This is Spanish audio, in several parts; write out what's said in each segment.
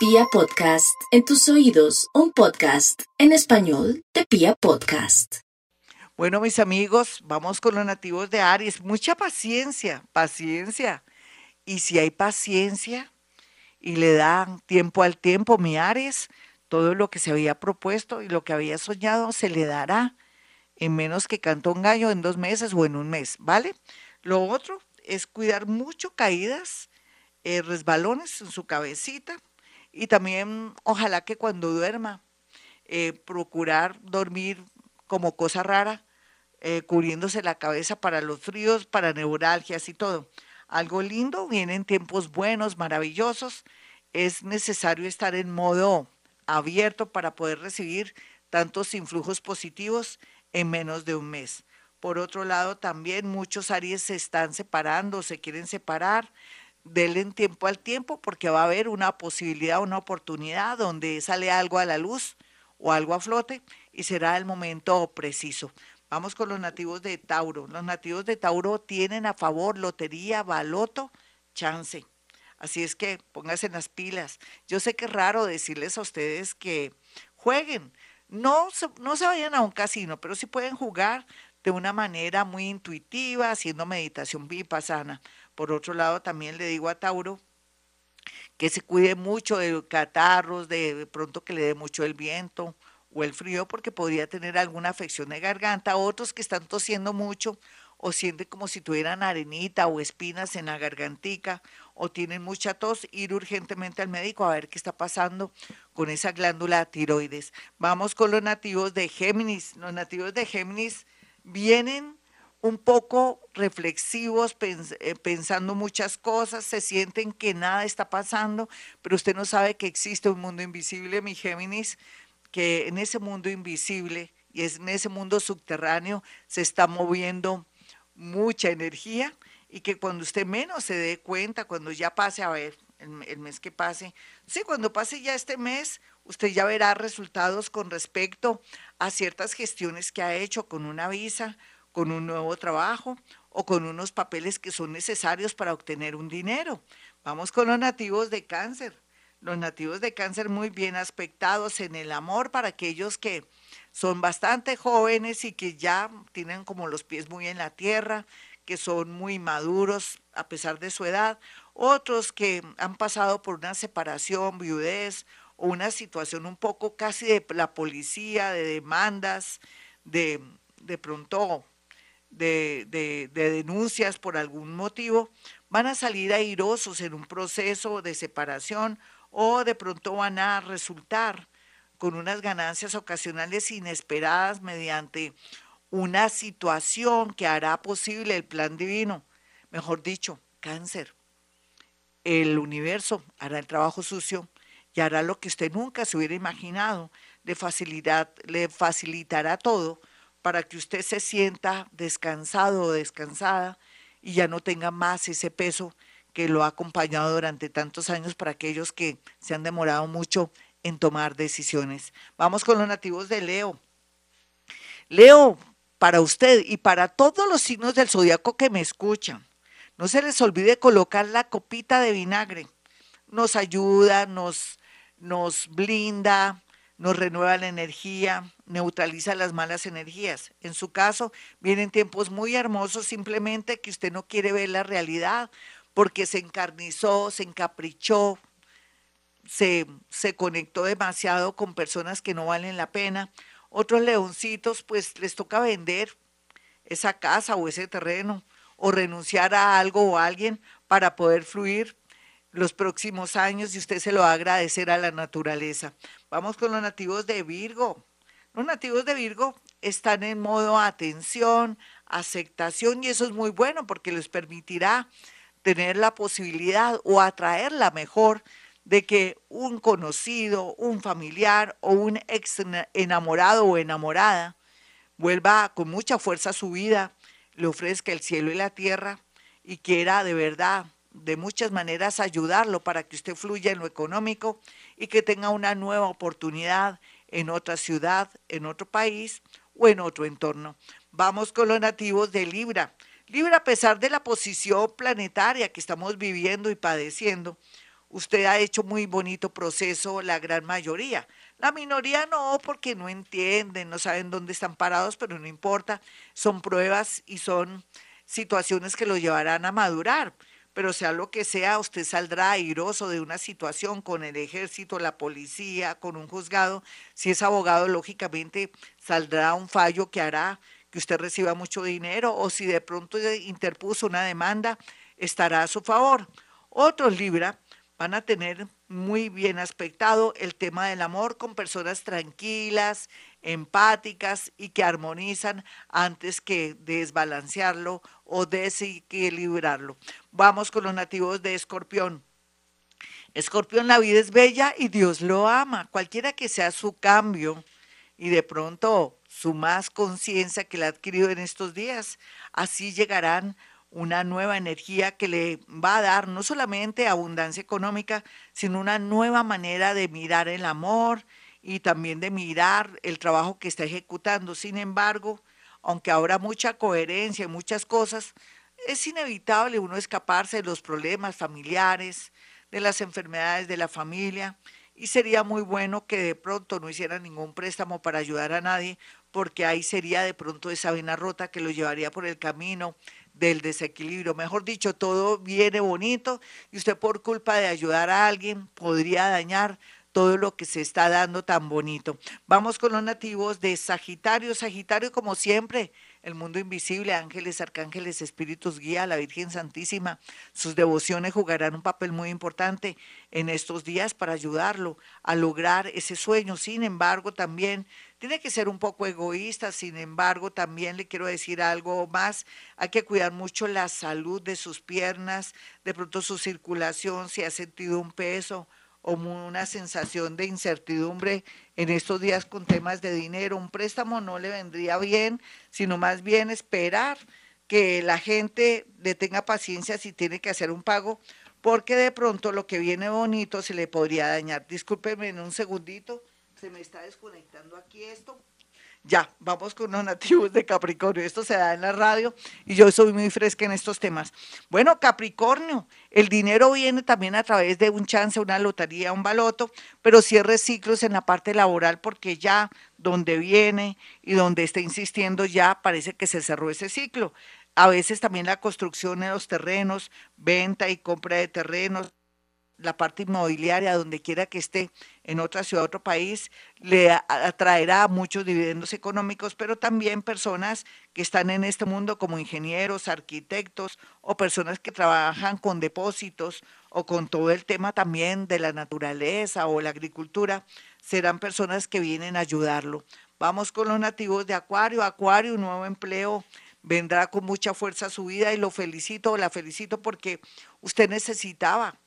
Pia Podcast, en tus oídos, un podcast en español de Pia Podcast. Bueno, mis amigos, vamos con los nativos de Aries. Mucha paciencia, paciencia. Y si hay paciencia y le dan tiempo al tiempo, mi Aries, todo lo que se había propuesto y lo que había soñado se le dará en menos que cantó un gallo en dos meses o en un mes, ¿vale? Lo otro es cuidar mucho caídas, eh, resbalones en su cabecita y también ojalá que cuando duerma, eh, procurar dormir como cosa rara, eh, cubriéndose la cabeza para los fríos, para neuralgias y todo. Algo lindo, vienen tiempos buenos, maravillosos. Es necesario estar en modo abierto para poder recibir tantos influjos positivos en menos de un mes. Por otro lado, también muchos Aries se están separando, se quieren separar. Denle tiempo al tiempo porque va a haber una posibilidad, una oportunidad donde sale algo a la luz o algo a flote y será el momento preciso. Vamos con los nativos de Tauro. Los nativos de Tauro tienen a favor lotería, baloto, chance. Así es que pónganse en las pilas. Yo sé que es raro decirles a ustedes que jueguen, no, no se vayan a un casino, pero sí pueden jugar de una manera muy intuitiva, haciendo meditación vipassana. Por otro lado, también le digo a Tauro que se cuide mucho de catarros, de, pronto que le dé mucho el viento o el frío, porque podría tener alguna afección de garganta. Otros que están tosiendo mucho o sienten como si tuvieran arenita o espinas en la gargantica o tienen mucha tos, ir urgentemente al médico a ver qué está pasando con esa glándula tiroides. Vamos con los nativos de Géminis. Los nativos de Géminis vienen un poco reflexivos, eh, pensando muchas cosas, se sienten que nada está pasando, pero usted no sabe que existe un mundo invisible, mi Géminis, que en ese mundo invisible y en ese mundo subterráneo se está moviendo mucha energía y que cuando usted menos se dé cuenta, cuando ya pase, a ver, el, mes que pase, sí, cuando pase ya este mes, usted ya verá resultados con respecto a ciertas gestiones que ha hecho con una visa, con un nuevo trabajo o con unos papeles que son necesarios para obtener un dinero. Vamos con los nativos de cáncer. Los nativos de cáncer muy bien aspectados en el amor para aquellos que son bastante jóvenes y que ya tienen como los pies muy en la tierra, que son muy maduros a pesar de su edad, otros que han pasado por una separación, viudez o una situación un poco casi de la policía, de demandas, de, de pronto de, de, de, denuncias por algún motivo, van a salir airosos en un proceso de separación o de pronto van a resultar con unas ganancias ocasionales inesperadas mediante una situación que hará posible el plan divino. Mejor dicho, cáncer. El universo hará el trabajo sucio y hará lo que usted nunca se hubiera imaginado. Le, facilidad, le facilitará todo para que usted se sienta descansado o descansada y ya no tenga más ese peso que lo ha acompañado durante tantos años para aquellos que se han demorado mucho en tomar decisiones. Vamos con los nativos de Leo. Leo, para usted y para todos los signos del zodiaco que me escuchan, no se les olvide colocar la copita de vinagre. Nos ayuda, nos, nos blinda, nos renueva la energía, neutraliza las malas energías. En su caso, vienen tiempos muy hermosos, simplemente que usted no quiere ver la realidad porque se encarnizó, se encaprichó, se, se conectó demasiado con personas que no valen la pena. Otros leoncitos, pues les toca vender esa casa o ese terreno o renunciar a algo o a alguien para poder fluir los próximos años y usted se lo va a agradecer a la naturaleza. Vamos con los nativos de Virgo. Los nativos de Virgo están en modo atención, aceptación y eso es muy bueno porque les permitirá tener la posibilidad o atraerla mejor de que un conocido, un familiar o un ex enamorado o enamorada vuelva con mucha fuerza a su vida, le ofrezca el cielo y la tierra y quiera de verdad, de muchas maneras, ayudarlo para que usted fluya en lo económico y que tenga una nueva oportunidad en otra ciudad, en otro país o en otro entorno. Vamos con los nativos de Libra. Libra, a pesar de la posición planetaria que estamos viviendo y padeciendo, usted ha hecho muy bonito proceso la gran mayoría. La minoría no, porque no entienden, no saben dónde están parados, pero no importa, son pruebas y son situaciones que lo llevarán a madurar. Pero sea lo que sea, usted saldrá airoso de una situación con el ejército, la policía, con un juzgado. Si es abogado, lógicamente saldrá un fallo que hará que usted reciba mucho dinero o si de pronto interpuso una demanda, estará a su favor. Otros Libra van a tener muy bien aspectado el tema del amor con personas tranquilas, empáticas y que armonizan antes que desbalancearlo o desequilibrarlo. Vamos con los nativos de Escorpión. Escorpión, la vida es bella y Dios lo ama. Cualquiera que sea su cambio y de pronto su más conciencia que le ha adquirido en estos días, así llegarán una nueva energía que le va a dar no solamente abundancia económica, sino una nueva manera de mirar el amor y también de mirar el trabajo que está ejecutando. Sin embargo, aunque habrá mucha coherencia en muchas cosas, es inevitable uno escaparse de los problemas familiares, de las enfermedades de la familia, y sería muy bueno que de pronto no hiciera ningún préstamo para ayudar a nadie, porque ahí sería de pronto esa vena rota que lo llevaría por el camino del desequilibrio. Mejor dicho, todo viene bonito y usted por culpa de ayudar a alguien podría dañar todo lo que se está dando tan bonito. Vamos con los nativos de Sagitario. Sagitario, como siempre, el mundo invisible, ángeles, arcángeles, espíritus guía, la Virgen Santísima. Sus devociones jugarán un papel muy importante en estos días para ayudarlo a lograr ese sueño. Sin embargo, también tiene que ser un poco egoísta, sin embargo, también le quiero decir algo más. Hay que cuidar mucho la salud de sus piernas, de pronto su circulación, si ha sentido un peso o una sensación de incertidumbre en estos días con temas de dinero. Un préstamo no le vendría bien, sino más bien esperar que la gente le tenga paciencia si tiene que hacer un pago, porque de pronto lo que viene bonito se le podría dañar. Discúlpeme en un segundito se me está desconectando aquí esto. Ya, vamos con los nativos de Capricornio. Esto se da en la radio y yo soy muy fresca en estos temas. Bueno, Capricornio, el dinero viene también a través de un chance, una lotería, un baloto, pero cierre ciclos en la parte laboral porque ya donde viene y donde está insistiendo ya parece que se cerró ese ciclo. A veces también la construcción de los terrenos, venta y compra de terrenos, la parte inmobiliaria, donde quiera que esté, en otra ciudad, otro país, le atraerá muchos dividendos económicos, pero también personas que están en este mundo como ingenieros, arquitectos o personas que trabajan con depósitos o con todo el tema también de la naturaleza o la agricultura, serán personas que vienen a ayudarlo. Vamos con los nativos de Acuario. Acuario, un nuevo empleo vendrá con mucha fuerza a su vida y lo felicito, la felicito porque usted necesitaba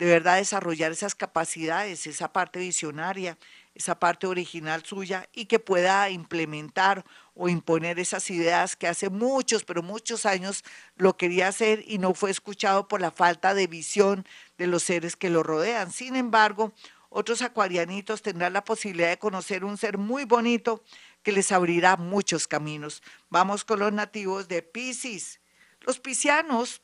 de verdad desarrollar esas capacidades, esa parte visionaria, esa parte original suya y que pueda implementar o imponer esas ideas que hace muchos, pero muchos años lo quería hacer y no fue escuchado por la falta de visión de los seres que lo rodean. Sin embargo, otros acuarianitos tendrán la posibilidad de conocer un ser muy bonito que les abrirá muchos caminos. Vamos con los nativos de Pisces. Los piscianos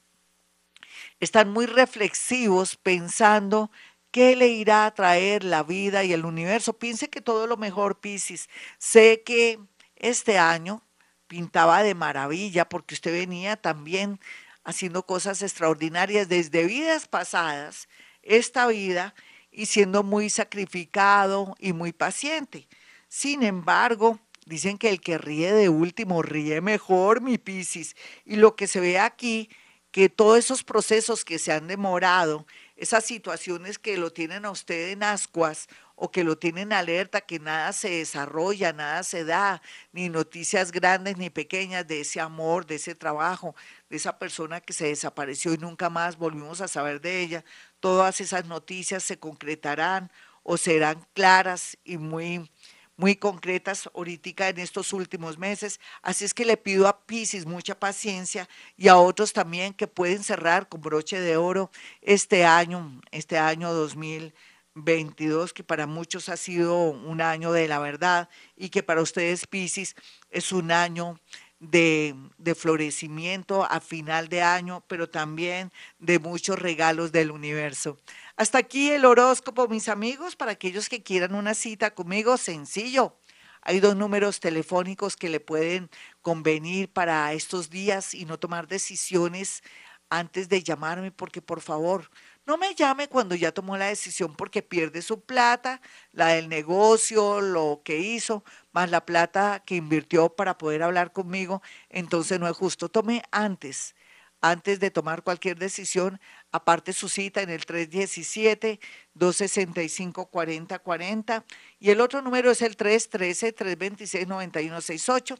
están muy reflexivos pensando qué le irá a traer la vida y el universo. Piense que todo lo mejor, Piscis. Sé que este año pintaba de maravilla porque usted venía también haciendo cosas extraordinarias desde vidas pasadas, esta vida, y siendo muy sacrificado y muy paciente. Sin embargo, dicen que el que ríe de último ríe mejor, mi Piscis. Y lo que se ve aquí que todos esos procesos que se han demorado, esas situaciones que lo tienen a usted en ascuas o que lo tienen alerta, que nada se desarrolla, nada se da, ni noticias grandes ni pequeñas de ese amor, de ese trabajo, de esa persona que se desapareció y nunca más volvimos a saber de ella, todas esas noticias se concretarán o serán claras y muy muy concretas ahorita en estos últimos meses. Así es que le pido a Pisces mucha paciencia y a otros también que pueden cerrar con broche de oro este año, este año 2022, que para muchos ha sido un año de la verdad y que para ustedes Pisces es un año de, de, florecimiento a final de año, pero también de muchos regalos del universo. Hasta aquí el horóscopo, mis amigos, para aquellos que quieran una cita conmigo, sencillo. Hay dos números telefónicos que le pueden convenir para estos días y no tomar decisiones antes de llamarme, porque por favor, no me llame cuando ya tomó la decisión porque pierde su plata, la del negocio, lo que hizo, más la plata que invirtió para poder hablar conmigo. Entonces no es justo. Tome antes, antes de tomar cualquier decisión, aparte su cita en el 317-265-4040 y el otro número es el 313-326-9168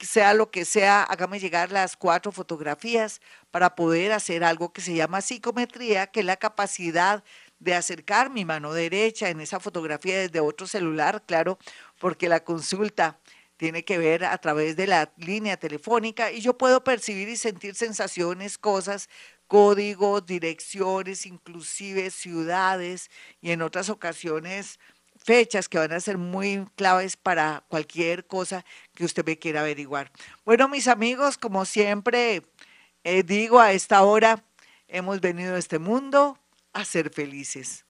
sea lo que sea, hágame llegar las cuatro fotografías para poder hacer algo que se llama psicometría, que es la capacidad de acercar mi mano derecha en esa fotografía desde otro celular, claro, porque la consulta tiene que ver a través de la línea telefónica y yo puedo percibir y sentir sensaciones, cosas, códigos, direcciones, inclusive ciudades y en otras ocasiones fechas que van a ser muy claves para cualquier cosa que usted me quiera averiguar. Bueno, mis amigos, como siempre eh, digo a esta hora, hemos venido a este mundo a ser felices.